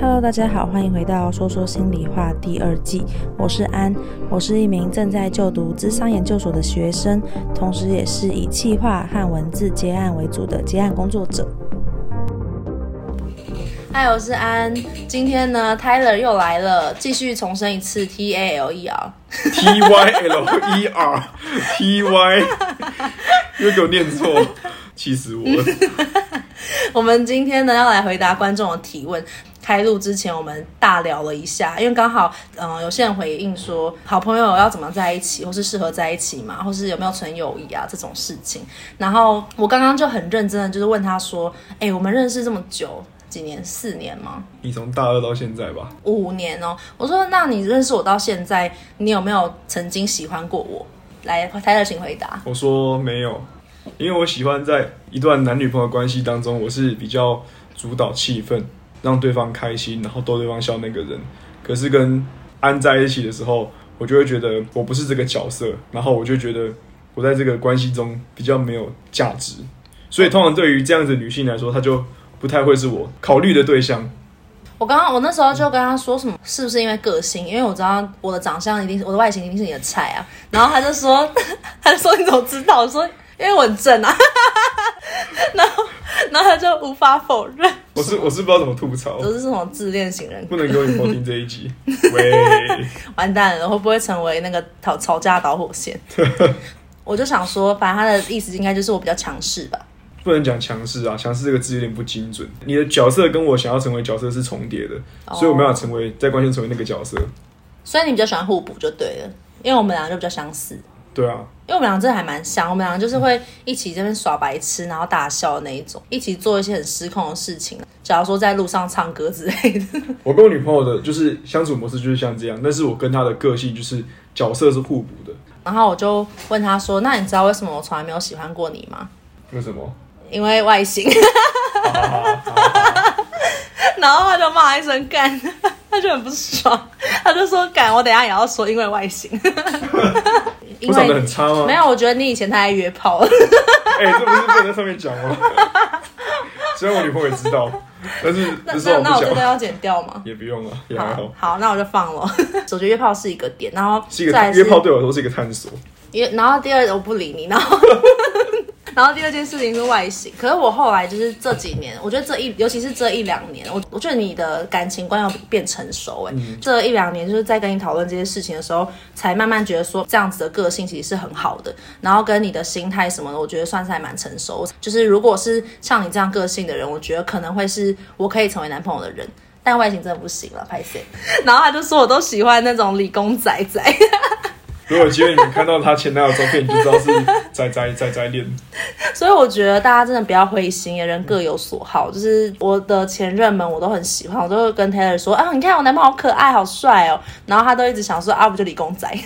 Hello，大家好，欢迎回到说说心里话第二季。我是安，我是一名正在就读智商研究所的学生，同时也是以企划和文字接案为主的接案工作者。嗨，我是安。今天呢，Tyler 又来了，继续重申一次 T A L E R，T Y L E R，T Y，又给我念错，气死我了。我们今天呢，要来回答观众的提问。开录之前，我们大聊了一下，因为刚好，嗯、呃，有些人回应说，好朋友要怎么在一起，或是适合在一起嘛，或是有没有纯友谊啊这种事情。然后我刚刚就很认真的，就是问他说，哎，我们认识这么久，几年？四年吗？你从大二到现在吧？五年哦。我说，那你认识我到现在，你有没有曾经喜欢过我？来，泰勒，请回答。我说没有，因为我喜欢在一段男女朋友关系当中，我是比较主导气氛。让对方开心，然后逗对方笑那个人。可是跟安在一起的时候，我就会觉得我不是这个角色，然后我就觉得我在这个关系中比较没有价值。所以通常对于这样子女性来说，她就不太会是我考虑的对象。我刚刚我那时候就跟他说什么，是不是因为个性？因为我知道我的长相一定是我的外形一定是你的菜啊。然后他就说，他就说你怎么知道？我说因为我很正啊。然后然后他就无法否认。我是我是不知道怎么吐槽，都是这种自恋型人格，不能给我女朋友听这一集。喂，完蛋了，会不会成为那个吵吵架导火线？我就想说，反正他的意思应该就是我比较强势吧。不能讲强势啊，强势这个字有点不精准。你的角色跟我想要成为角色是重叠的，哦、所以我没法成为在关键成为那个角色。所以你比较喜欢互补就对了，因为我们两个就比较相似。对啊，因为我们俩真的还蛮像，我们俩就是会一起这边耍白痴，然后大笑的那一种，一起做一些很失控的事情。假如说在路上唱歌之类的。我跟我女朋友的就是相处模式就是像这样，但是我跟她的个性就是角色是互补的。然后我就问她说：“那你知道为什么我从来没有喜欢过你吗？”为什么？因为外形。然后他就骂一声干，他就很不爽，他就说敢，我等下也要说，因为外形。我长得很差吗？没有，我觉得你以前太爱约炮了。哎、欸，这不是不能在上面讲吗？虽然我女朋友也知道，但是那那，那我这个要剪掉吗？也不用了，也还好。好，那我就放了。我觉得约炮是一个点，然后是一个约炮对我来说是一个探索。约，然后第二我不理你，然后。然后第二件事情是外形，可是我后来就是这几年，我觉得这一尤其是这一两年，我我觉得你的感情观要变成熟哎，嗯、这一两年就是在跟你讨论这些事情的时候，才慢慢觉得说这样子的个性其实是很好的，然后跟你的心态什么的，我觉得算是还蛮成熟。就是如果是像你这样个性的人，我觉得可能会是我可以成为男朋友的人，但外形真的不行了，拍摄。然后他就说我都喜欢那种理工仔仔。如果机会你们看到他前男友照片，你就知道是宅宅宅宅恋。所以我觉得大家真的不要灰心，人各有所好。就是我的前任们，我都很喜欢，我都会跟 Taylor 说啊，你看我男朋友好可爱，好帅哦。然后他都一直想说啊，不就理工仔。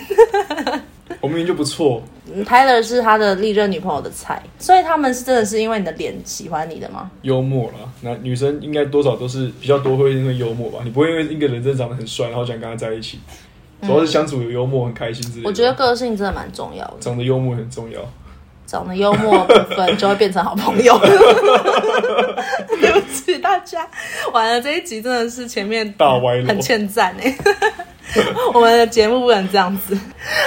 我明明就不错。Taylor 是他的历任女朋友的菜，所以他们是真的是因为你的脸喜欢你的吗？幽默啦，那女生应该多少都是比较多会因为幽默吧？你不会因为一个人真的长得很帅，然后想跟他在一起。主要是相处有幽默，很开心之类的。我觉得个性真的蛮重要的，长得幽默很重要。长得幽默部分就会变成好朋友。对不起大家，完了这一集真的是前面大歪了，很欠赞哎。我们的节目不能这样子。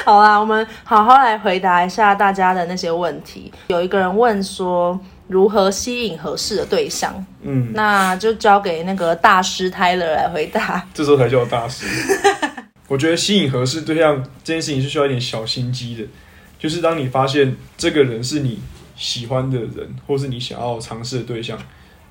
好啦，我们好好来回答一下大家的那些问题。有一个人问说，如何吸引合适的对象？嗯，那就交给那个大师 Tyler 来回答。这时候才叫我大师。我觉得吸引合适对象这件事情是需要一点小心机的，就是当你发现这个人是你喜欢的人，或是你想要尝试的对象，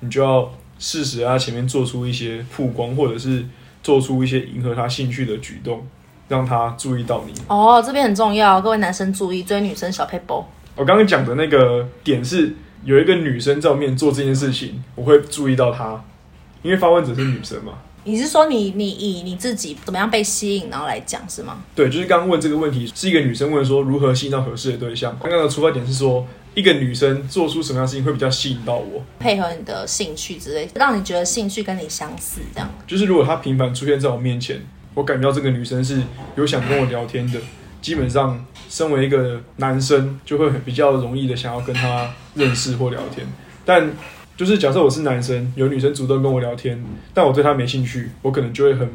你就要适时在他前面做出一些曝光，或者是做出一些迎合他兴趣的举动，让他注意到你。哦，这边很重要，各位男生注意，追女生小撇步。我刚刚讲的那个点是，有一个女生在我面做这件事情，我会注意到她，因为发问者是女生嘛。你是说你你以你自己怎么样被吸引，然后来讲是吗？对，就是刚刚问这个问题，是一个女生问说如何吸引到合适的对象。刚刚的出发点是说，一个女生做出什么样的事情会比较吸引到我，配合你的兴趣之类，让你觉得兴趣跟你相似，这样。就是如果她频繁出现在我面前，我感觉到这个女生是有想跟我聊天的，基本上身为一个男生就会比较容易的想要跟她认识或聊天。但就是假设我是男生，有女生主动跟我聊天，但我对她没兴趣，我可能就会很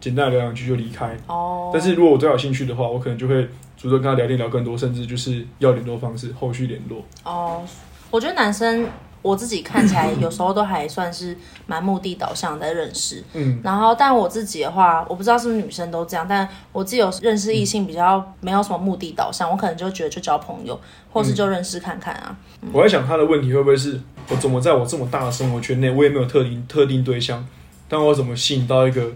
简单的聊两句就离开。哦。但是如果我对她有兴趣的话，我可能就会主动跟她聊天聊更多，甚至就是要联络方式，后续联络。哦，我觉得男生。我自己看起来 有时候都还算是蛮目的导向的在认识，嗯，然后但我自己的话，我不知道是不是女生都这样，但我自己有认识异性比较没有什么目的导向，我可能就觉得就交朋友，或是就认识看看啊。嗯，我在想他的问题会不会是我怎么在我这么大的生活圈内，我也没有特定特定对象，但我怎么吸引到一个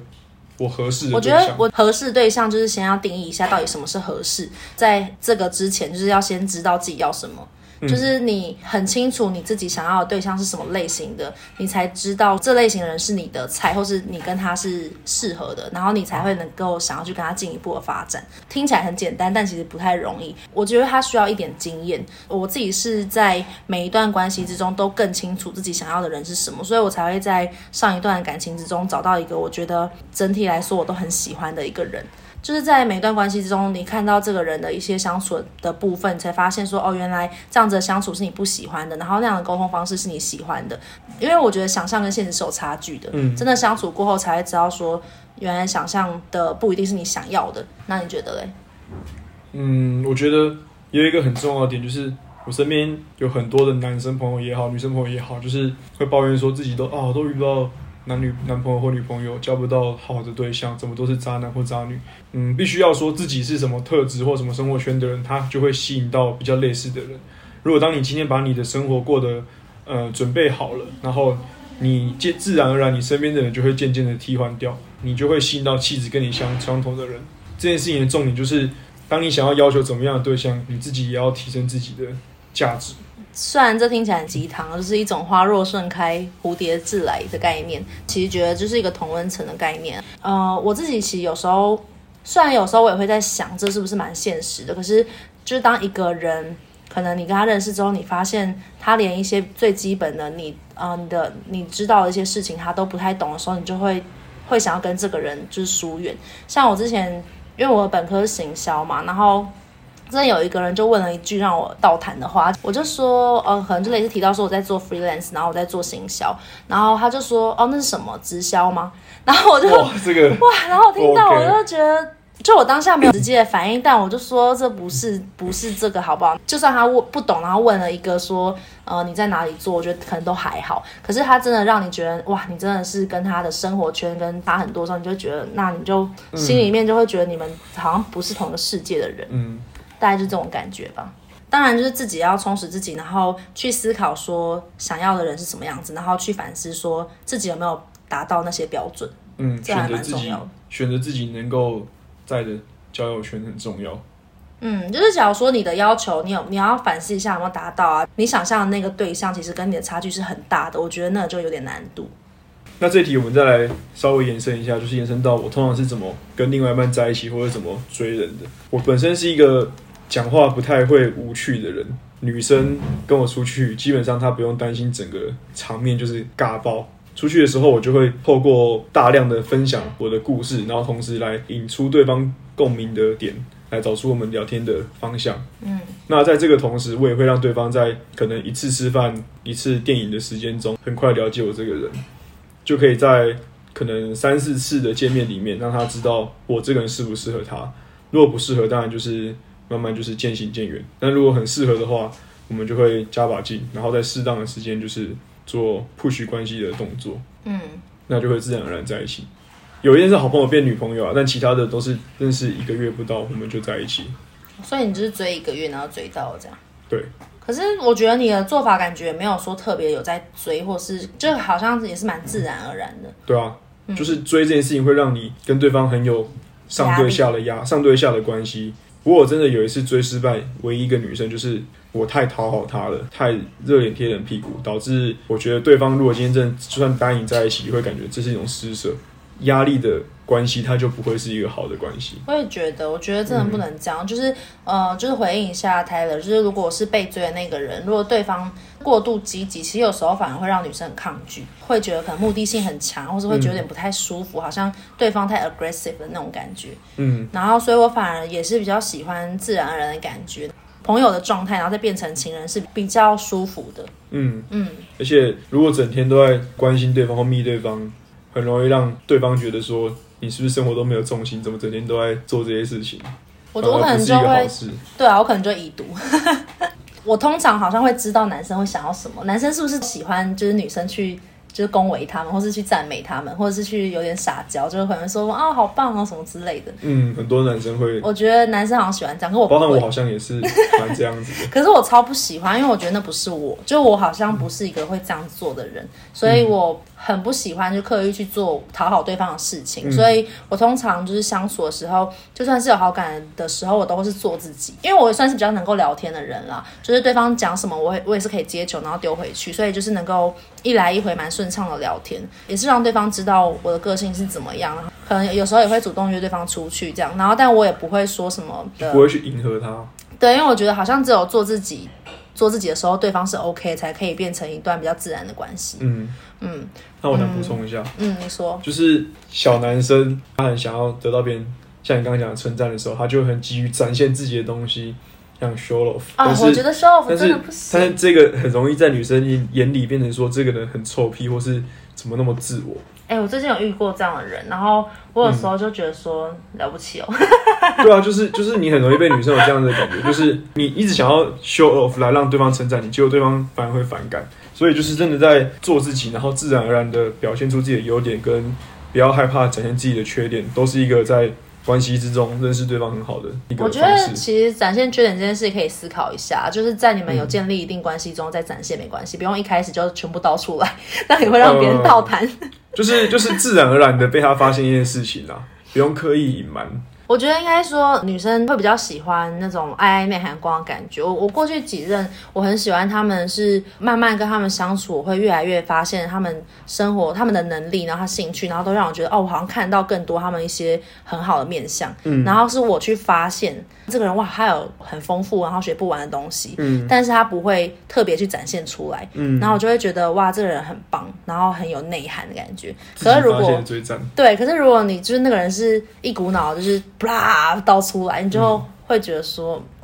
我合适的？我觉得我合适对象就是先要定义一下到底什么是合适，在这个之前就是要先知道自己要什么。就是你很清楚你自己想要的对象是什么类型的，你才知道这类型的人是你的菜，或是你跟他是适合的，然后你才会能够想要去跟他进一步的发展。听起来很简单，但其实不太容易。我觉得他需要一点经验。我自己是在每一段关系之中都更清楚自己想要的人是什么，所以我才会在上一段感情之中找到一个我觉得整体来说我都很喜欢的一个人。就是在每段关系之中，你看到这个人的一些相处的部分，才发现说，哦，原来这样子的相处是你不喜欢的，然后那样的沟通方式是你喜欢的。因为我觉得想象跟现实是有差距的，嗯，真的相处过后才会知道说，原来想象的不一定是你想要的。那你觉得嘞？嗯，我觉得有一个很重要的点，就是我身边有很多的男生朋友也好，女生朋友也好，就是会抱怨说自己都啊都遇不到。男女男朋友或女朋友交不到好的对象，怎么都是渣男或渣女。嗯，必须要说自己是什么特质或什么生活圈的人，他就会吸引到比较类似的人。如果当你今天把你的生活过得呃准备好了，然后你渐自然而然，你身边的人就会渐渐的替换掉，你就会吸引到气质跟你相相同的人。这件事情的重点就是，当你想要要求怎么样的对象，你自己也要提升自己的价值。虽然这听起来很鸡汤，就是一种花若盛开，蝴蝶自来的概念。其实觉得就是一个同温层的概念。呃，我自己其实有时候，虽然有时候我也会在想，这是不是蛮现实的？可是，就是当一个人，可能你跟他认识之后，你发现他连一些最基本的你，呃，你的你知道的一些事情，他都不太懂的时候，你就会会想要跟这个人就是疏远。像我之前，因为我本科是行销嘛，然后。之前有一个人就问了一句让我倒谈的话，我就说，呃，可能就类似提到说我在做 freelance，然后我在做行销，然后他就说，哦，那是什么直销吗？然后我就哇，这个 哇，然后我听到我就觉得，就我当下没有直接的反应，但我就说这不是不是这个好不好？就算他问不懂，然后问了一个说，呃，你在哪里做？我觉得可能都还好。可是他真的让你觉得，哇，你真的是跟他的生活圈跟他很多时候，你就觉得，那你就心里面就会觉得你们好像不是同一个世界的人，嗯。大概就是这种感觉吧。当然，就是自己要充实自己，然后去思考说想要的人是什么样子，然后去反思说自己有没有达到那些标准。嗯，这还蛮重要的。选择自己能够在的交友圈很重要。嗯，就是假如说你的要求，你有你要反思一下有没有达到啊？你想象的那个对象其实跟你的差距是很大的，我觉得那就有点难度。那这题我们再来稍微延伸一下，就是延伸到我通常是怎么跟另外一半在一起，或者怎么追人的。我本身是一个。讲话不太会无趣的人，女生跟我出去，基本上她不用担心整个场面就是尬爆。出去的时候，我就会透过大量的分享我的故事，然后同时来引出对方共鸣的点，来找出我们聊天的方向。嗯，那在这个同时，我也会让对方在可能一次吃饭、一次电影的时间中，很快了解我这个人，就可以在可能三四次的见面里面，让他知道我这个人适不适合他。如果不适合，当然就是。慢慢就是渐行渐远，但如果很适合的话，我们就会加把劲，然后在适当的时间就是做 push 关系的动作，嗯，那就会自然而然在一起。有一件是好朋友变女朋友啊，但其他的都是认识一个月不到，我们就在一起。所以你就是追一个月，然后追到这样？对。可是我觉得你的做法感觉没有说特别有在追，或是就好像也是蛮自然而然的。对啊，就是追这件事情会让你跟对方很有上对下的压，上对下的关系。不过我真的有一次追失败，唯一一个女生就是我太讨好她了，太热脸贴冷屁股，导致我觉得对方如果今天真的就算答应在一起，会感觉这是一种施舍。压力的关系，它就不会是一个好的关系。我也觉得，我觉得真的不能这样。嗯、就是呃，就是回应一下 Tyler，就是如果我是被追的那个人，如果对方过度积极，其实有时候反而会让女生很抗拒，会觉得可能目的性很强，或是会觉得有点不太舒服，嗯、好像对方太 aggressive 的那种感觉。嗯，然后所以我反而也是比较喜欢自然而然的感觉。朋友的状态，然后再变成情人是比较舒服的。嗯嗯，而且如果整天都在关心对方或密对方，很容易让对方觉得说你是不是生活都没有重心，怎么整天都在做这些事情？我我可能就会，对啊，我可能就已读。我通常好像会知道男生会想要什么，男生是不是喜欢就是女生去。就是恭维他们，或是去赞美他们，或者是去有点撒娇，就是可能说啊、哦、好棒啊什么之类的。嗯，很多男生会。我觉得男生好像喜欢这样，可我包括我好像也是蛮这样子的。可是我超不喜欢，因为我觉得那不是我，就我好像不是一个会这样做的人，所以我很不喜欢就刻意去做讨好对方的事情。嗯、所以我通常就是相处的时候，就算是有好感的时候，我都是做自己，因为我也算是比较能够聊天的人啦。就是对方讲什么，我我也是可以接球，然后丢回去，所以就是能够一来一回蛮顺。顺畅的聊天，也是让对方知道我的个性是怎么样。可能有时候也会主动约对方出去这样，然后但我也不会说什么的，不会去迎合他。对，因为我觉得好像只有做自己，做自己的时候，对方是 OK，才可以变成一段比较自然的关系。嗯嗯。那我想补充一下，嗯，你说，就是小男生他很想要得到别人像你刚刚讲的称赞的时候，他就很急于展现自己的东西。像 show off 啊，我觉得 show off 真的不行。但是这个很容易在女生眼里变成说这个人很臭屁，或是怎么那么自我。哎、欸，我最近有遇过这样的人，然后我有时候就觉得说、嗯、了不起哦。对啊，就是就是你很容易被女生有这样的感觉，就是你一直想要 show off 来让对方称赞你，结果对方反而会反感。所以就是真的在做自己，然后自然而然的表现出自己的优点，跟不要害怕展现自己的缺点，都是一个在。关系之中认识对方很好的一个。我觉得其实展现缺点这件事可以思考一下，就是在你们有建立一定关系中再展现没关系，不用一开始就全部倒出来，那你会让别人倒弹。就是就是自然而然的被他发现一件事情啊，不用刻意隐瞒。我觉得应该说，女生会比较喜欢那种暧昧含光的感觉。我我过去几任，我很喜欢他们，是慢慢跟他们相处，我会越来越发现他们生活、他们的能力，然后他兴趣，然后都让我觉得，哦，我好像看到更多他们一些很好的面相。嗯，然后是我去发现这个人，哇，他有很丰富，然后学不完的东西。嗯，但是他不会特别去展现出来。嗯，然后我就会觉得，哇，这个人很棒，然后很有内涵的感觉。可是如果对，可是如果你就是那个人是一股脑就是。啪倒出来，你就会觉得说，嗯，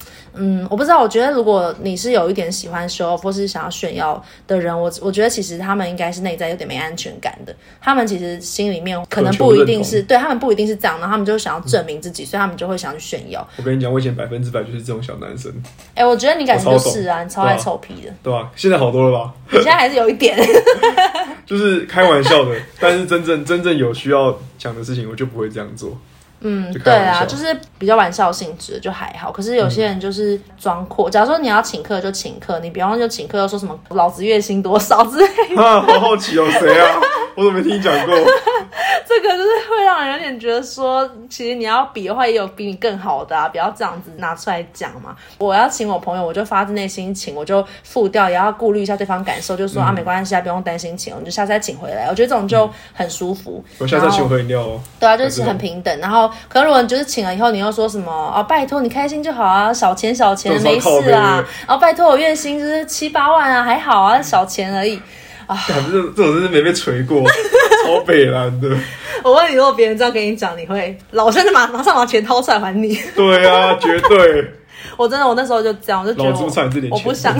我不知道。我觉得如果你是有一点喜欢 show off 或是想要炫耀的人，我我觉得其实他们应该是内在有点没安全感的。他们其实心里面可能不一定是对他们不一定是这样，然后他们就想要证明自己，嗯、所以他们就会想去炫耀。我跟你讲，我以前百分之百就是这种小男生。哎、欸，我觉得你感觉就是啊，你超爱臭屁的，对啊？现在好多了吧？你现在还是有一点，就是开玩笑的，但是真正真正有需要讲的事情，我就不会这样做。嗯，对啊，就是比较玩笑性质就还好。可是有些人就是装阔。假如说你要请客就请客，你比方就请客又说什么老子月薪多少之类的。啊，好好奇哦，谁啊？我怎么没听你讲过？这个就是会让人有点觉得说，其实你要比的话，也有比你更好的啊，不要这样子拿出来讲嘛。我要请我朋友，我就发自内心请，我就付掉，也要顾虑一下对方感受，就说、嗯、啊，没关系啊，不用担心请，我就下次再请回来。我觉得这种就很舒服。我下次再请回饮料哦。对啊，就是很平等，然后。可能如果你就是请了以后，你又说什么哦？拜托你开心就好啊，小钱小钱没事啊。哦，拜托我月薪就是七八万啊，还好啊，小钱而已啊。这这种真是没被锤过，超北蓝的。我问你，如果别人这样跟你讲，你会老实的马马上把钱掏出来还你？对啊，绝对。我真的，我那时候就这样，我就觉得我，我不想。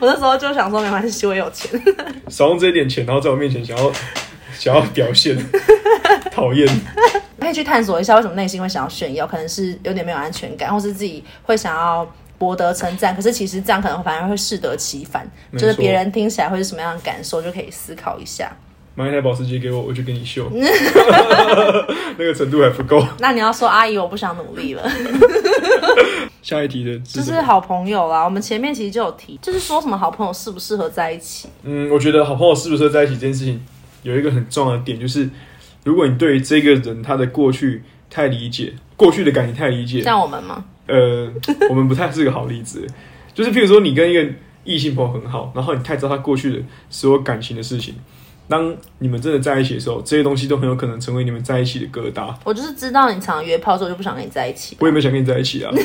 我那时候就想说，没关系，我有钱，少用这一点钱，然后在我面前想要想要表现，讨厌。可以去探索一下，为什么内心会想要炫耀？可能是有点没有安全感，或是自己会想要博得称赞。可是其实这样可能反而会适得其反，就是别人听起来会是什么样的感受，就可以思考一下。买一台保时捷给我，我就给你秀。那个程度还不够。那你要说阿姨，我不想努力了。下一题的，就是好朋友啦。我们前面其实就有提，就是说什么好朋友适不适合在一起？嗯，我觉得好朋友适不适合在一起这件事情，有一个很重要的点就是。如果你对这个人他的过去太理解，过去的感情太理解，像我们吗？呃，我们不太是个好例子。就是譬如说，你跟一个异性朋友很好，然后你太知道他过去的所有感情的事情，当你们真的在一起的时候，这些东西都很有可能成为你们在一起的疙瘩。我就是知道你常约炮所以我，就不想跟你在一起。我也没想跟你在一起啊。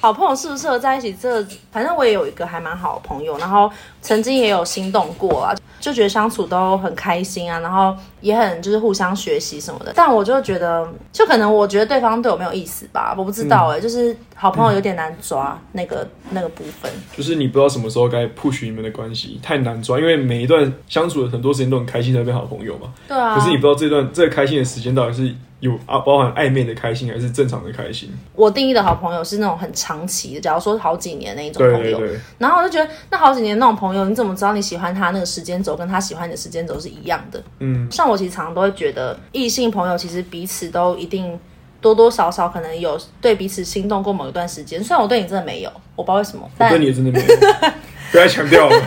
好朋友适不适合在一起？这反正我也有一个还蛮好的朋友，然后曾经也有心动过啊，就觉得相处都很开心啊，然后也很就是互相学习什么的。但我就觉得，就可能我觉得对方对我没有意思吧，我不知道哎、欸，嗯、就是好朋友有点难抓那个、嗯、那个部分。就是你不知道什么时候该 push 你们的关系，太难抓，因为每一段相处的很多时间都很开心才变好朋友嘛。对啊。可是你不知道这段这个开心的时间到底是。有啊，包含暧昧的开心还是正常的开心？我定义的好朋友是那种很长期的，假如说好几年那一种朋友。对对对。然后我就觉得，那好几年那种朋友，你怎么知道你喜欢他那个时间轴跟他喜欢你的时间轴是一样的？嗯，像我其实常常都会觉得，异性朋友其实彼此都一定多多少少可能有对彼此心动过某一段时间。虽然我对你真的没有，我不知道为什么。我对你也真的没有，不要强调了。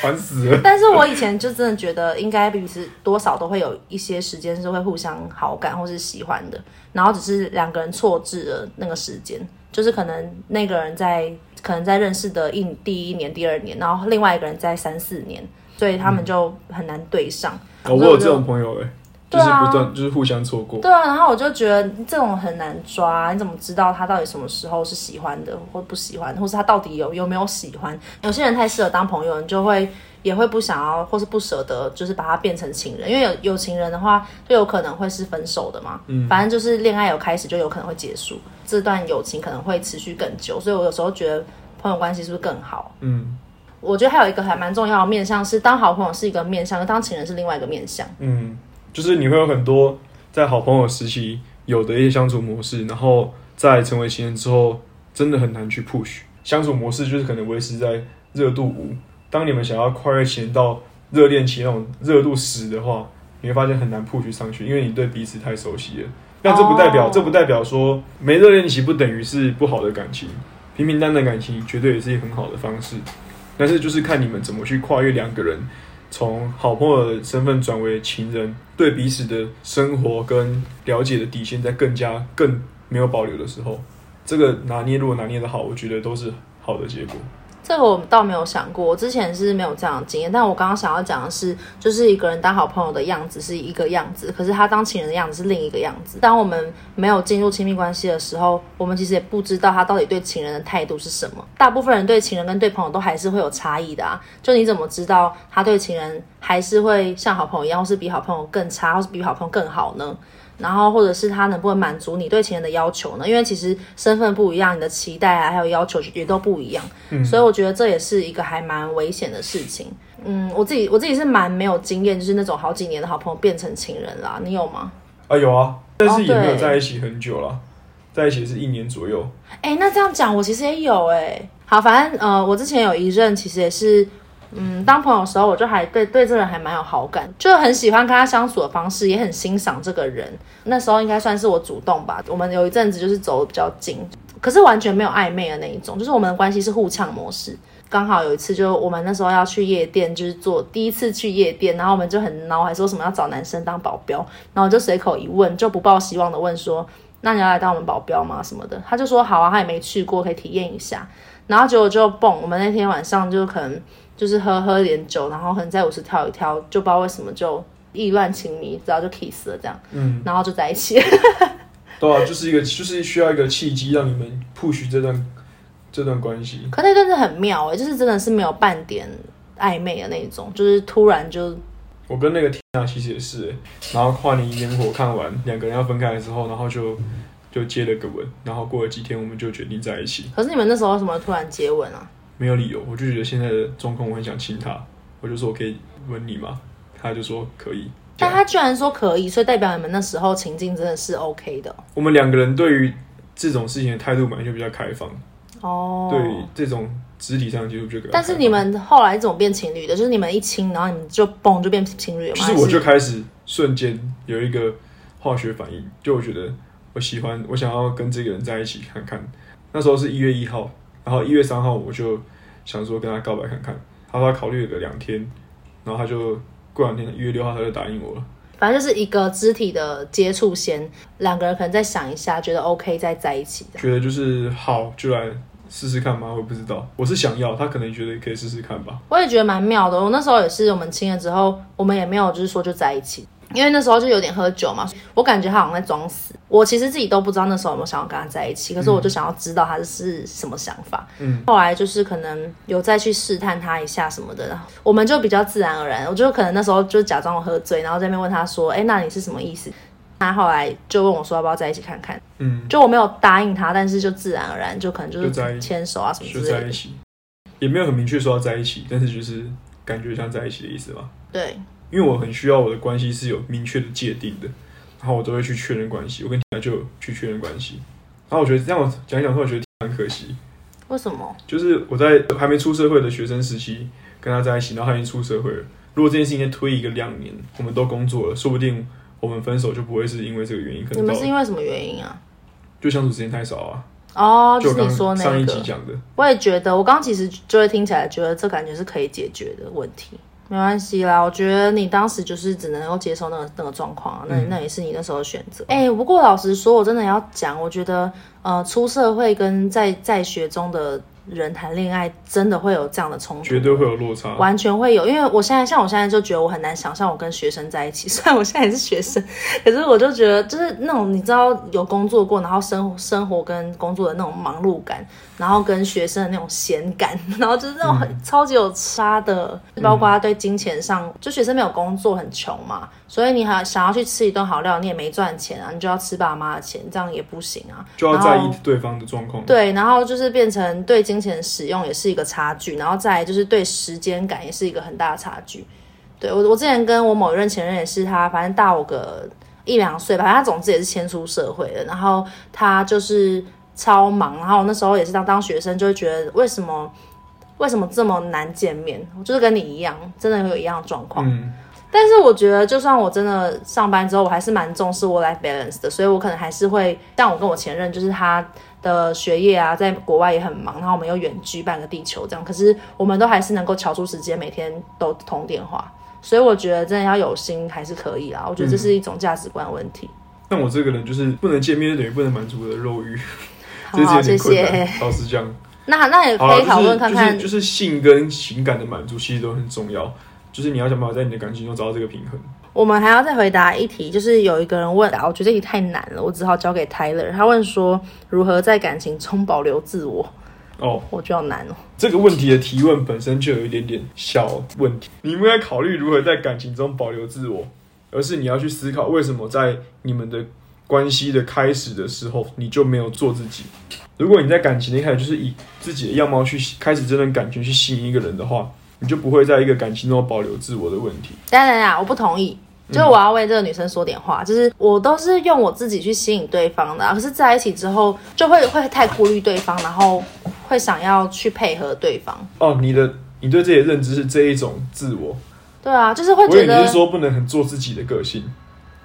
烦死了！但是我以前就真的觉得，应该彼此多少都会有一些时间是会互相好感或是喜欢的，然后只是两个人错置了那个时间，就是可能那个人在可能在认识的一第一年、第二年，然后另外一个人在三四年，所以他们就很难对上。嗯、我有这种朋友哎、欸。就是不断，就是互相错过。对啊，然后我就觉得这种很难抓，你怎么知道他到底什么时候是喜欢的，或不喜欢，或是他到底有有没有喜欢？有些人太适合当朋友，你就会也会不想要，或是不舍得，就是把他变成情人。因为有有情人的话，就有可能会是分手的嘛。嗯，反正就是恋爱有开始，就有可能会结束，这段友情可能会持续更久。所以我有时候觉得朋友关系是不是更好？嗯，我觉得还有一个还蛮重要的面向是，当好朋友是一个面向，当情人是另外一个面向。嗯。就是你会有很多在好朋友时期有的一些相处模式，然后在成为情人之后，真的很难去 push 相处模式，就是可能维持在热度五。当你们想要跨越情人到热恋期那种热度十的话，你会发现很难 push 上去，因为你对彼此太熟悉了。但这不代表，这不代表说没热恋期不等于是不好的感情，平平淡淡感情绝对也是一个很好的方式。但是就是看你们怎么去跨越两个人。从好朋友的身份转为情人，对彼此的生活跟了解的底线在更加更没有保留的时候，这个拿捏如果拿捏得好，我觉得都是好的结果。这个我倒没有想过，我之前是没有这样的经验。但我刚刚想要讲的是，就是一个人当好朋友的样子是一个样子，可是他当情人的样子是另一个样子。当我们没有进入亲密关系的时候，我们其实也不知道他到底对情人的态度是什么。大部分人对情人跟对朋友都还是会有差异的啊。就你怎么知道他对情人还是会像好朋友一样，或是比好朋友更差，或是比好朋友更好呢？然后，或者是他能不能满足你对情人的要求呢？因为其实身份不一样，你的期待啊，还有要求也都不一样。嗯，所以我觉得这也是一个还蛮危险的事情。嗯，我自己我自己是蛮没有经验，就是那种好几年的好朋友变成情人啦。你有吗？啊，有啊，但是也没有在一起很久了，哦、在一起是一年左右。哎，那这样讲，我其实也有哎、欸。好，反正呃，我之前有一任，其实也是。嗯，当朋友的时候，我就还对对这个人还蛮有好感，就很喜欢跟他相处的方式，也很欣赏这个人。那时候应该算是我主动吧。我们有一阵子就是走得比较近，可是完全没有暧昧的那一种，就是我们的关系是互呛模式。刚好有一次，就我们那时候要去夜店，就是做第一次去夜店，然后我们就很闹，还说什么要找男生当保镖，然后就随口一问，就不抱希望的问说：“那你要来当我们保镖吗？”什么的，他就说：“好啊，他也没去过，可以体验一下。”然后结果就蹦，我们那天晚上就可能。就是喝喝点酒，然后可能在舞池跳一跳，就不知道为什么就意乱情迷，然后就 kiss 了这样，嗯，然后就在一起。对啊，就是一个，就是需要一个契机让你们 push 这段这段关系。可那段是很妙哎，就是真的是没有半点暧昧的那种，就是突然就。我跟那个天啊，其实也是哎，然后跨年烟火看完，两个人要分开之后，然后就就接了个吻，然后过了几天我们就决定在一起。可是你们那时候为什么突然接吻啊？没有理由，我就觉得现在的状况，我很想亲他，我就说我可以吻你吗？他就说可以。但他居然说可以，所以代表你们那时候情境真的是 OK 的。我们两个人对于这种事情的态度本来就比较开放。哦。对这种肢体上的接触就。但是你们后来怎么变情侣的？就是你们一亲，然后你们就嘣就变情侣了吗？就是我就开始瞬间有一个化学反应，就我觉得我喜欢，我想要跟这个人在一起看看。那时候是一月一号。然后一月三号，我就想说跟他告白看看。他说他考虑了个两天，然后他就过两天，一月六号他就答应我了。反正就是一个肢体的接触先，两个人可能再想一下，觉得 OK 再在一起。觉得就是好，就来试试看吗？我不知道，我是想要，他可能觉得可以试试看吧。我也觉得蛮妙的。我那时候也是，我们亲了之后，我们也没有就是说就在一起。因为那时候就有点喝酒嘛，我感觉他好像在装死。我其实自己都不知道那时候有没有想要跟他在一起，可是我就想要知道他是什么想法。嗯，后来就是可能有再去试探他一下什么的，然后我们就比较自然而然。我就可能那时候就假装我喝醉，然后在那边问他说：“哎，那你是什么意思？”他后来就问我说：“要不要在一起看看？”嗯，就我没有答应他，但是就自然而然就可能就是牵手啊什么之类的。就在一起，也没有很明确说要在一起，但是就是感觉像在一起的意思吧。对。因为我很需要我的关系是有明确的界定的，然后我都会去确认关系。我跟他就去确认关系，然后我觉得这样我讲一讲，后，我觉得很可惜。为什么？就是我在还没出社会的学生时期跟他在一起，然后他已经出社会了。如果这件事情推一个两年，我们都工作了，说不定我们分手就不会是因为这个原因。可能你们是因为什么原因啊？就相处时间太少啊。哦，就是你说那个。上一集讲的。我也觉得，我刚刚其实就会听起来觉得这感觉是可以解决的问题。没关系啦，我觉得你当时就是只能够接受那个那个状况，那那也是你那时候的选择。哎、不过老实说，我真的要讲，我觉得呃，出社会跟在在学中的。人谈恋爱真的会有这样的冲突，绝对会有落差，完全会有。因为我现在像我现在就觉得我很难想象我跟学生在一起，虽然我现在也是学生，可是我就觉得就是那种你知道有工作过，然后生生活跟工作的那种忙碌感，然后跟学生的那种闲感，然后就是那种很、嗯、超级有差的，包括他对金钱上，嗯、就学生没有工作很穷嘛。所以你还想要去吃一顿好料，你也没赚钱啊，你就要吃爸妈的钱，这样也不行啊。就要在意对方的状况。对，然后就是变成对金钱使用也是一个差距，然后再来就是对时间感也是一个很大的差距。对，我，我之前跟我某一任前任也是他，反正大我个一两岁吧，他总之也是先出社会的，然后他就是超忙，然后那时候也是当当学生，就会觉得为什么为什么这么难见面？我就是跟你一样，真的会有一样的状况。嗯但是我觉得，就算我真的上班之后，我还是蛮重视 work-life balance 的，所以我可能还是会像我跟我前任，就是他的学业啊，在国外也很忙，然后我们又远居半个地球这样，可是我们都还是能够乔出时间，每天都通电话，所以我觉得真的要有心还是可以啦。我觉得这是一种价值观问题。但、嗯、我这个人就是不能见面，就等于不能满足我的肉欲，好，好，谢谢。老实讲，那那也可以讨论看看，就是、就是、性跟情感的满足其实都很重要。就是你要想办法在你的感情中找到这个平衡。我们还要再回答一题，就是有一个人问啊，我觉得这题太难了，我只好交给 Tyler。他问说，如何在感情中保留自我？哦，我觉得好难哦。这个问题的提问本身就有一点点小问题。你不应该考虑如何在感情中保留自我，而是你要去思考为什么在你们的关系的开始的时候，你就没有做自己。如果你在感情的一开始就是以自己的样貌去开始这段感情去吸引一个人的话。你就不会在一个感情中保留自我的问题。当然啦，我不同意。就是我要为这个女生说点话，嗯、就是我都是用我自己去吸引对方的，可是在一起之后就会会太顾虑对方，然后会想要去配合对方。哦，你的你对自己的认知是这一种自我？对啊，就是会觉得你是说不能很做自己的个性，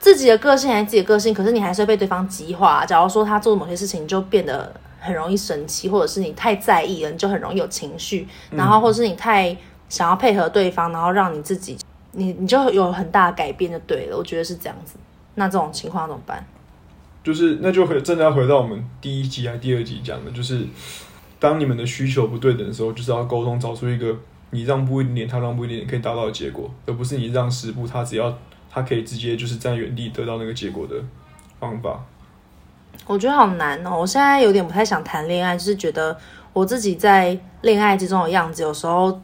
自己的个性还是自己的个性，可是你还是会被对方激化。假如说他做某些事情就变得很容易生气，或者是你太在意了，你就很容易有情绪，然后或者是你太。想要配合对方，然后让你自己，你你就有很大的改变就对了。我觉得是这样子。那这种情况怎么办？就是那就回真的要回到我们第一集还第二集讲的，就是当你们的需求不对等的时候，就是要沟通，找出一个你让步一点点，他让步一点点可以达到的结果，而不是你让十步，他只要他可以直接就是在原地得到那个结果的方法。我觉得好难哦。我现在有点不太想谈恋爱，就是觉得我自己在恋爱之中的样子，有时候。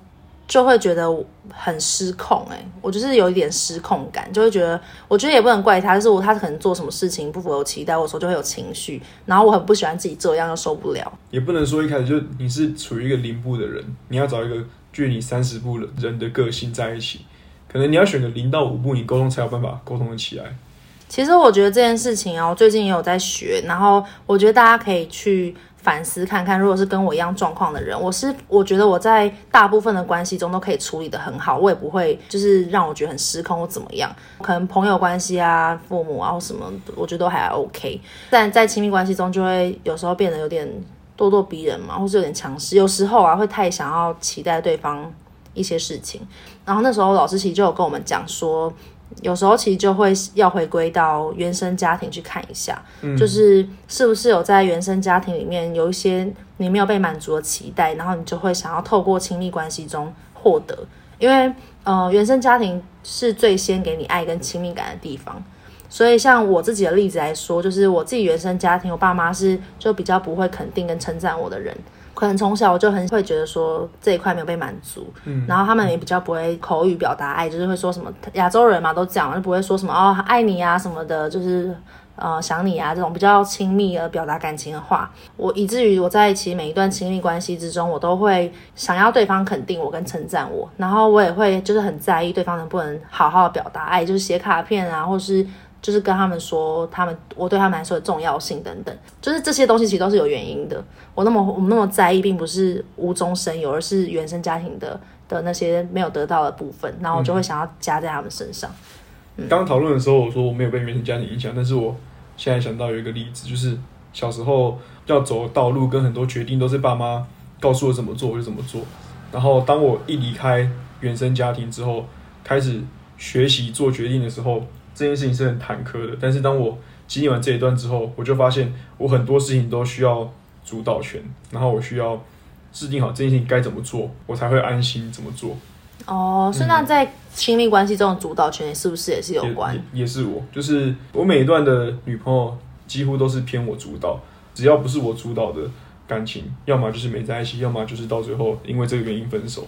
就会觉得很失控，欸，哎，我就是有一点失控感，就会觉得，我觉得也不能怪他，就是我他可能做什么事情不符合我期待，我说就会有情绪，然后我很不喜欢自己这样，又受不了。也不能说一开始就你是处于一个零步的人，你要找一个距离你三十步的人的个性在一起，可能你要选个零到五步，你沟通才有办法沟通得起来。其实我觉得这件事情啊，我最近也有在学，然后我觉得大家可以去。反思看看，如果是跟我一样状况的人，我是我觉得我在大部分的关系中都可以处理得很好，我也不会就是让我觉得很失控或怎么样。可能朋友关系啊、父母啊或什么，我觉得都还 OK。但在亲密关系中，就会有时候变得有点咄咄逼人嘛，或是有点强势。有时候啊，会太想要期待对方一些事情。然后那时候老师其实就有跟我们讲说。有时候其实就会要回归到原生家庭去看一下，嗯，就是是不是有在原生家庭里面有一些你没有被满足的期待，然后你就会想要透过亲密关系中获得。因为呃，原生家庭是最先给你爱跟亲密感的地方。所以，像我自己的例子来说，就是我自己原生家庭，我爸妈是就比较不会肯定跟称赞我的人。可能从小我就很会觉得说这一块没有被满足，嗯，然后他们也比较不会口语表达爱，就是会说什么亚洲人嘛都讲，就不会说什么哦爱你啊什么的，就是呃想你啊这种比较亲密而表达感情的话，我以至于我在其实每一段亲密关系之中，我都会想要对方肯定我跟称赞我，然后我也会就是很在意对方能不能好好的表达爱，就是写卡片啊，或是。就是跟他们说，他们我对他们来说的重要性等等，就是这些东西其实都是有原因的。我那么我那么在意，并不是无中生有，而是原生家庭的的那些没有得到的部分，然后我就会想要加在他们身上。刚讨论的时候，我说我没有被原生家庭影响，但是我现在想到有一个例子，就是小时候要走的道路跟很多决定都是爸妈告诉我怎么做，我就怎么做。然后当我一离开原生家庭之后，开始学习做决定的时候。这件事情是很坎坷的，但是当我经历完这一段之后，我就发现我很多事情都需要主导权，然后我需要制定好这件事情该怎么做，我才会安心怎么做。哦，所以那在亲密关系中的主导权是不是也是有关？也，是我，就是我每一段的女朋友几乎都是偏我主导，只要不是我主导的感情，要么就是没在一起，要么就是到最后因为这个原因分手。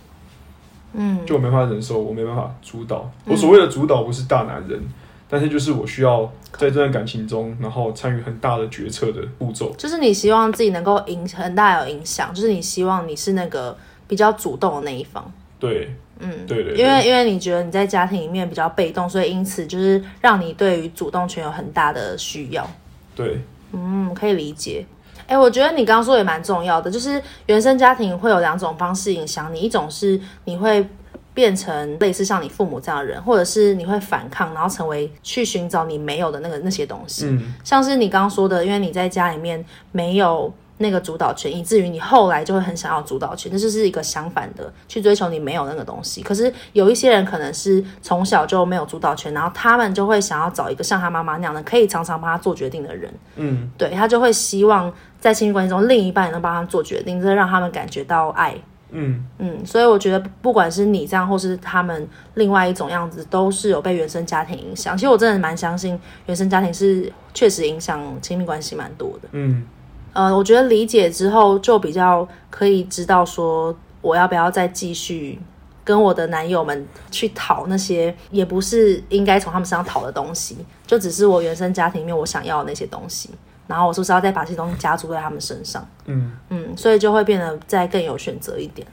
嗯，就我没办法忍受，我没办法主导。我所谓的主导不是大男人。嗯但是就是我需要在这段感情中，然后参与很大的决策的步骤。就是你希望自己能够影很大有影响，就是你希望你是那个比较主动的那一方。对，嗯，对对，对。因为因为你觉得你在家庭里面比较被动，所以因此就是让你对于主动权有很大的需要。对，嗯，可以理解。哎，我觉得你刚刚说也蛮重要的，就是原生家庭会有两种方式影响你，一种是你会。变成类似像你父母这样的人，或者是你会反抗，然后成为去寻找你没有的那个那些东西。嗯，像是你刚刚说的，因为你在家里面没有那个主导权，以至于你后来就会很想要主导权，这就是一个相反的，去追求你没有那个东西。可是有一些人可能是从小就没有主导权，然后他们就会想要找一个像他妈妈那样的，可以常常帮他做决定的人。嗯，对，他就会希望在亲密关系中，另一半也能帮他做决定，这让他们感觉到爱。嗯嗯，所以我觉得不管是你这样，或是他们另外一种样子，都是有被原生家庭影响。其实我真的蛮相信原生家庭是确实影响亲密关系蛮多的。嗯，呃，我觉得理解之后，就比较可以知道说，我要不要再继续跟我的男友们去讨那些，也不是应该从他们身上讨的东西，就只是我原生家庭里面我想要的那些东西。然后我是不是要再把这些东西加注在他们身上？嗯嗯，所以就会变得再更有选择一点。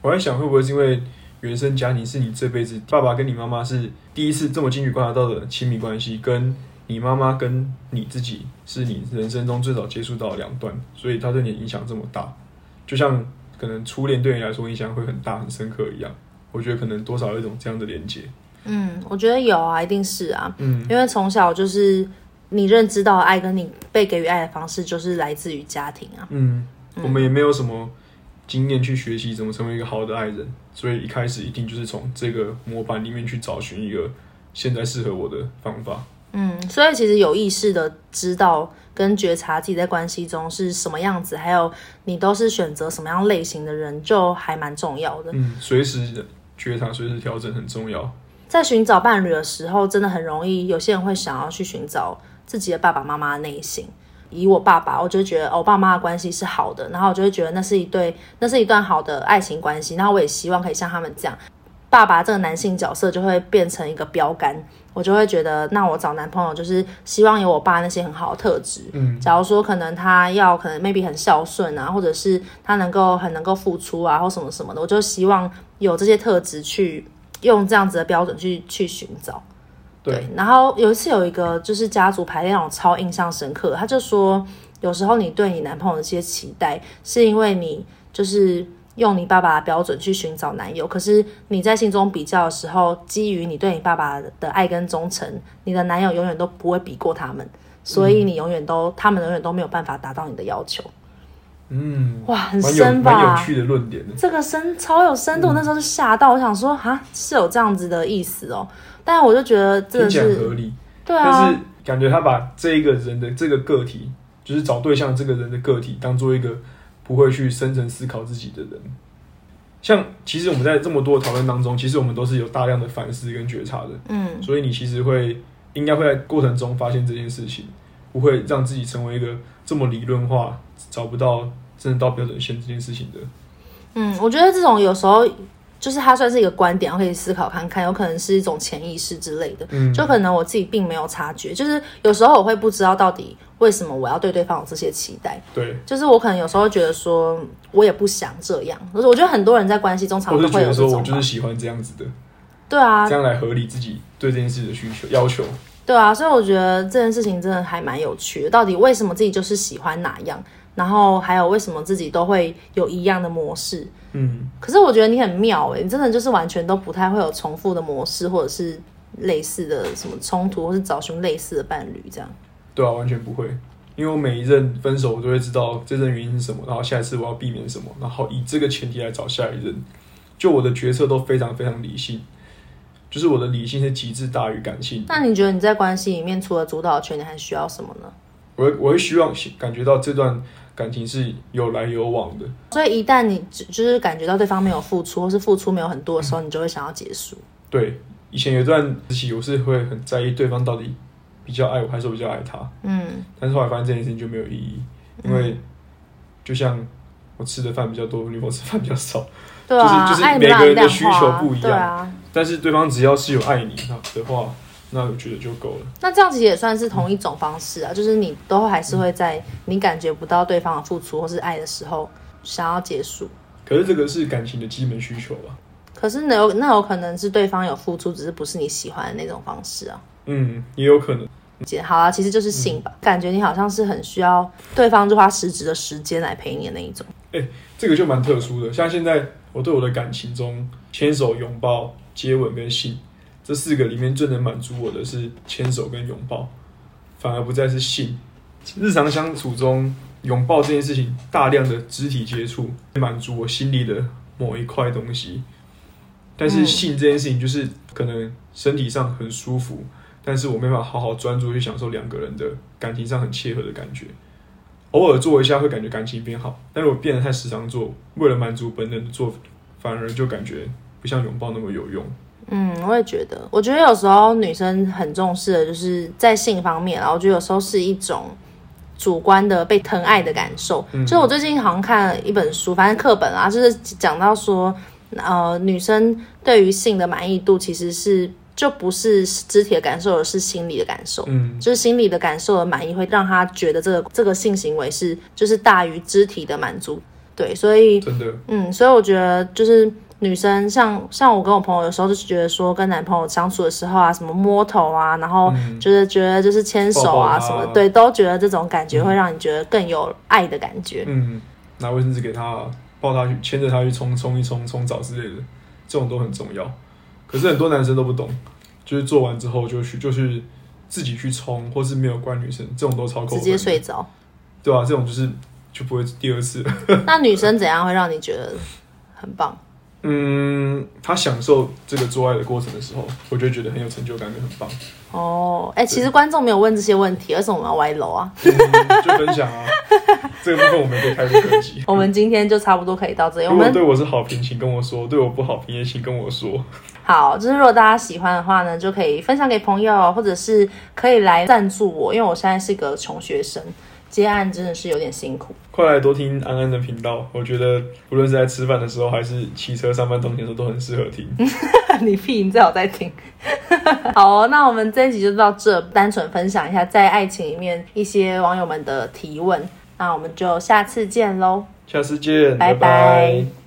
我在想，会不会是因为原生家庭是你这辈子爸爸跟你妈妈是第一次这么近距离观察到的亲密关系，跟你妈妈跟你自己是你人生中最早接触到的两段，所以他对你影响这么大，就像可能初恋对你来说影响会很大很深刻一样。我觉得可能多少有一种这样的连接。嗯，我觉得有啊，一定是啊。嗯，因为从小就是。你认知到爱跟你被给予爱的方式，就是来自于家庭啊。嗯，我们也没有什么经验去学习怎么成为一个好的爱人，所以一开始一定就是从这个模板里面去找寻一个现在适合我的方法。嗯，所以其实有意识的知道跟觉察自己在关系中是什么样子，还有你都是选择什么样类型的人，就还蛮重要的。嗯，随时觉察，随时调整很重要。在寻找伴侣的时候，真的很容易，有些人会想要去寻找。自己的爸爸妈妈的内心，以我爸爸，我就觉得我爸妈的关系是好的，然后我就会觉得那是一对，那是一段好的爱情关系，然后我也希望可以像他们这样，爸爸这个男性角色就会变成一个标杆，我就会觉得，那我找男朋友就是希望有我爸那些很好的特质，嗯，假如说可能他要可能 maybe 很孝顺啊，或者是他能够很能够付出啊，或什么什么的，我就希望有这些特质去用这样子的标准去去寻找。对，然后有一次有一个就是家族排练让我超印象深刻，他就说，有时候你对你男朋友的这些期待，是因为你就是用你爸爸的标准去寻找男友，可是你在心中比较的时候，基于你对你爸爸的爱跟忠诚，你的男友永远都不会比过他们，所以你永远都、嗯、他们永远都没有办法达到你的要求。嗯，哇，很深吧？蛮有趣的论点的，这个深超有深度，嗯、那时候就吓到，我想说啊，是有这样子的意思哦。但我就觉得这是合理，对啊。但是感觉他把这一个人的这个个体，就是找对象这个人的个体，当做一个不会去深层思考自己的人。像其实我们在这么多的讨论当中，其实我们都是有大量的反思跟觉察的。嗯，所以你其实会应该会在过程中发现这件事情，不会让自己成为一个这么理论化、找不到真的到标准线这件事情的。嗯，我觉得这种有时候。就是它算是一个观点，可以思考看看，有可能是一种潜意识之类的，嗯，就可能我自己并没有察觉。就是有时候我会不知道到底为什么我要对对方有这些期待，对，就是我可能有时候觉得说，我也不想这样。就是我觉得很多人在关系中常常会有这种，我是觉得说我就是喜欢这样子的，对啊，这样来合理自己对这件事的需求要求，对啊，所以我觉得这件事情真的还蛮有趣的。到底为什么自己就是喜欢哪样？然后还有为什么自己都会有一样的模式？嗯，可是我觉得你很妙诶，你真的就是完全都不太会有重复的模式，或者是类似的什么冲突，或是找寻类似的伴侣这样。对啊，完全不会，因为我每一任分手，我都会知道这任原因是什么，然后下一次我要避免什么，然后以这个前提来找下一任。就我的决策都非常非常理性，就是我的理性是极致大于感性。那你觉得你在关系里面除了主导权，你还需要什么呢？我会我会希望感觉到这段。感情是有来有往的，所以一旦你就是感觉到对方没有付出，或是付出没有很多的时候，你就会想要结束。对，以前有一段时期，我是会很在意对方到底比较爱我，还是我比较爱他。嗯，但是后来发现这件事情就没有意义，因为就像我吃的饭比较多，女朋友吃饭比较少，对啊，就是就是每个人的需求不一样，对啊。但是对方只要是有爱你的话。那我觉得就够了。那这样子也算是同一种方式啊，嗯、就是你都还是会在你感觉不到对方的付出或是爱的时候，想要结束。可是这个是感情的基本需求吧？可是那有那有可能是对方有付出，只是不是你喜欢的那种方式啊。嗯，也有可能。好啊，其实就是性吧。嗯、感觉你好像是很需要对方就花实质的时间来陪你的那一种。哎、欸，这个就蛮特殊的。像现在我对我的感情中，牵手、拥抱、接吻跟性。这四个里面最能满足我的是牵手跟拥抱，反而不再是性。日常相处中，拥抱这件事情，大量的肢体接触，满足我心里的某一块东西。但是性这件事情，就是可能身体上很舒服，但是我没办法好好专注去享受两个人的感情上很切合的感觉。偶尔做一下会感觉感情变好，但是我变得太时常做，为了满足本能的做，反而就感觉不像拥抱那么有用。嗯，我也觉得，我觉得有时候女生很重视的就是在性方面，然后我觉得有时候是一种主观的被疼爱的感受。就是我最近好像看了一本书，反正课本啊，就是讲到说，呃，女生对于性的满意度其实是就不是肢体的感受，而是心理的感受。嗯，就是心理的感受的满意会让她觉得这个这个性行为是就是大于肢体的满足。对，所以真的，嗯，所以我觉得就是。女生像像我跟我朋友有时候就是觉得说跟男朋友相处的时候啊，什么摸头啊，然后就是觉得就是牵手啊什么，对，都觉得这种感觉会让你觉得更有爱的感觉。嗯，拿卫生纸给他，抱他去，牵着他去冲冲一冲冲澡之类的，这种都很重要。可是很多男生都不懂，就是做完之后就去就去自己去冲，或是没有关女生，这种都超扣分。直接睡着，对啊，这种就是就不会第二次。那女生怎样会让你觉得很棒？嗯，他享受这个做爱的过程的时候，我就觉得很有成就感，就很棒。哦，哎、欸，其实观众没有问这些问题，而是我们要歪楼啊、嗯？就分享啊，这个部分我们可以开个特辑。我们今天就差不多可以到这里。如果对我是好评，请跟我说；对我不好评，也请跟我说。好，就是如果大家喜欢的话呢，就可以分享给朋友，或者是可以来赞助我，因为我现在是个穷学生。接案真的是有点辛苦，快来多听安安的频道。我觉得无论是在吃饭的时候，还是骑车上班通勤的时候，都很适合听。你屁，你最好在听。好哦，那我们这一集就到这，单纯分享一下在爱情里面一些网友们的提问。那我们就下次见喽，下次见，拜拜。拜拜。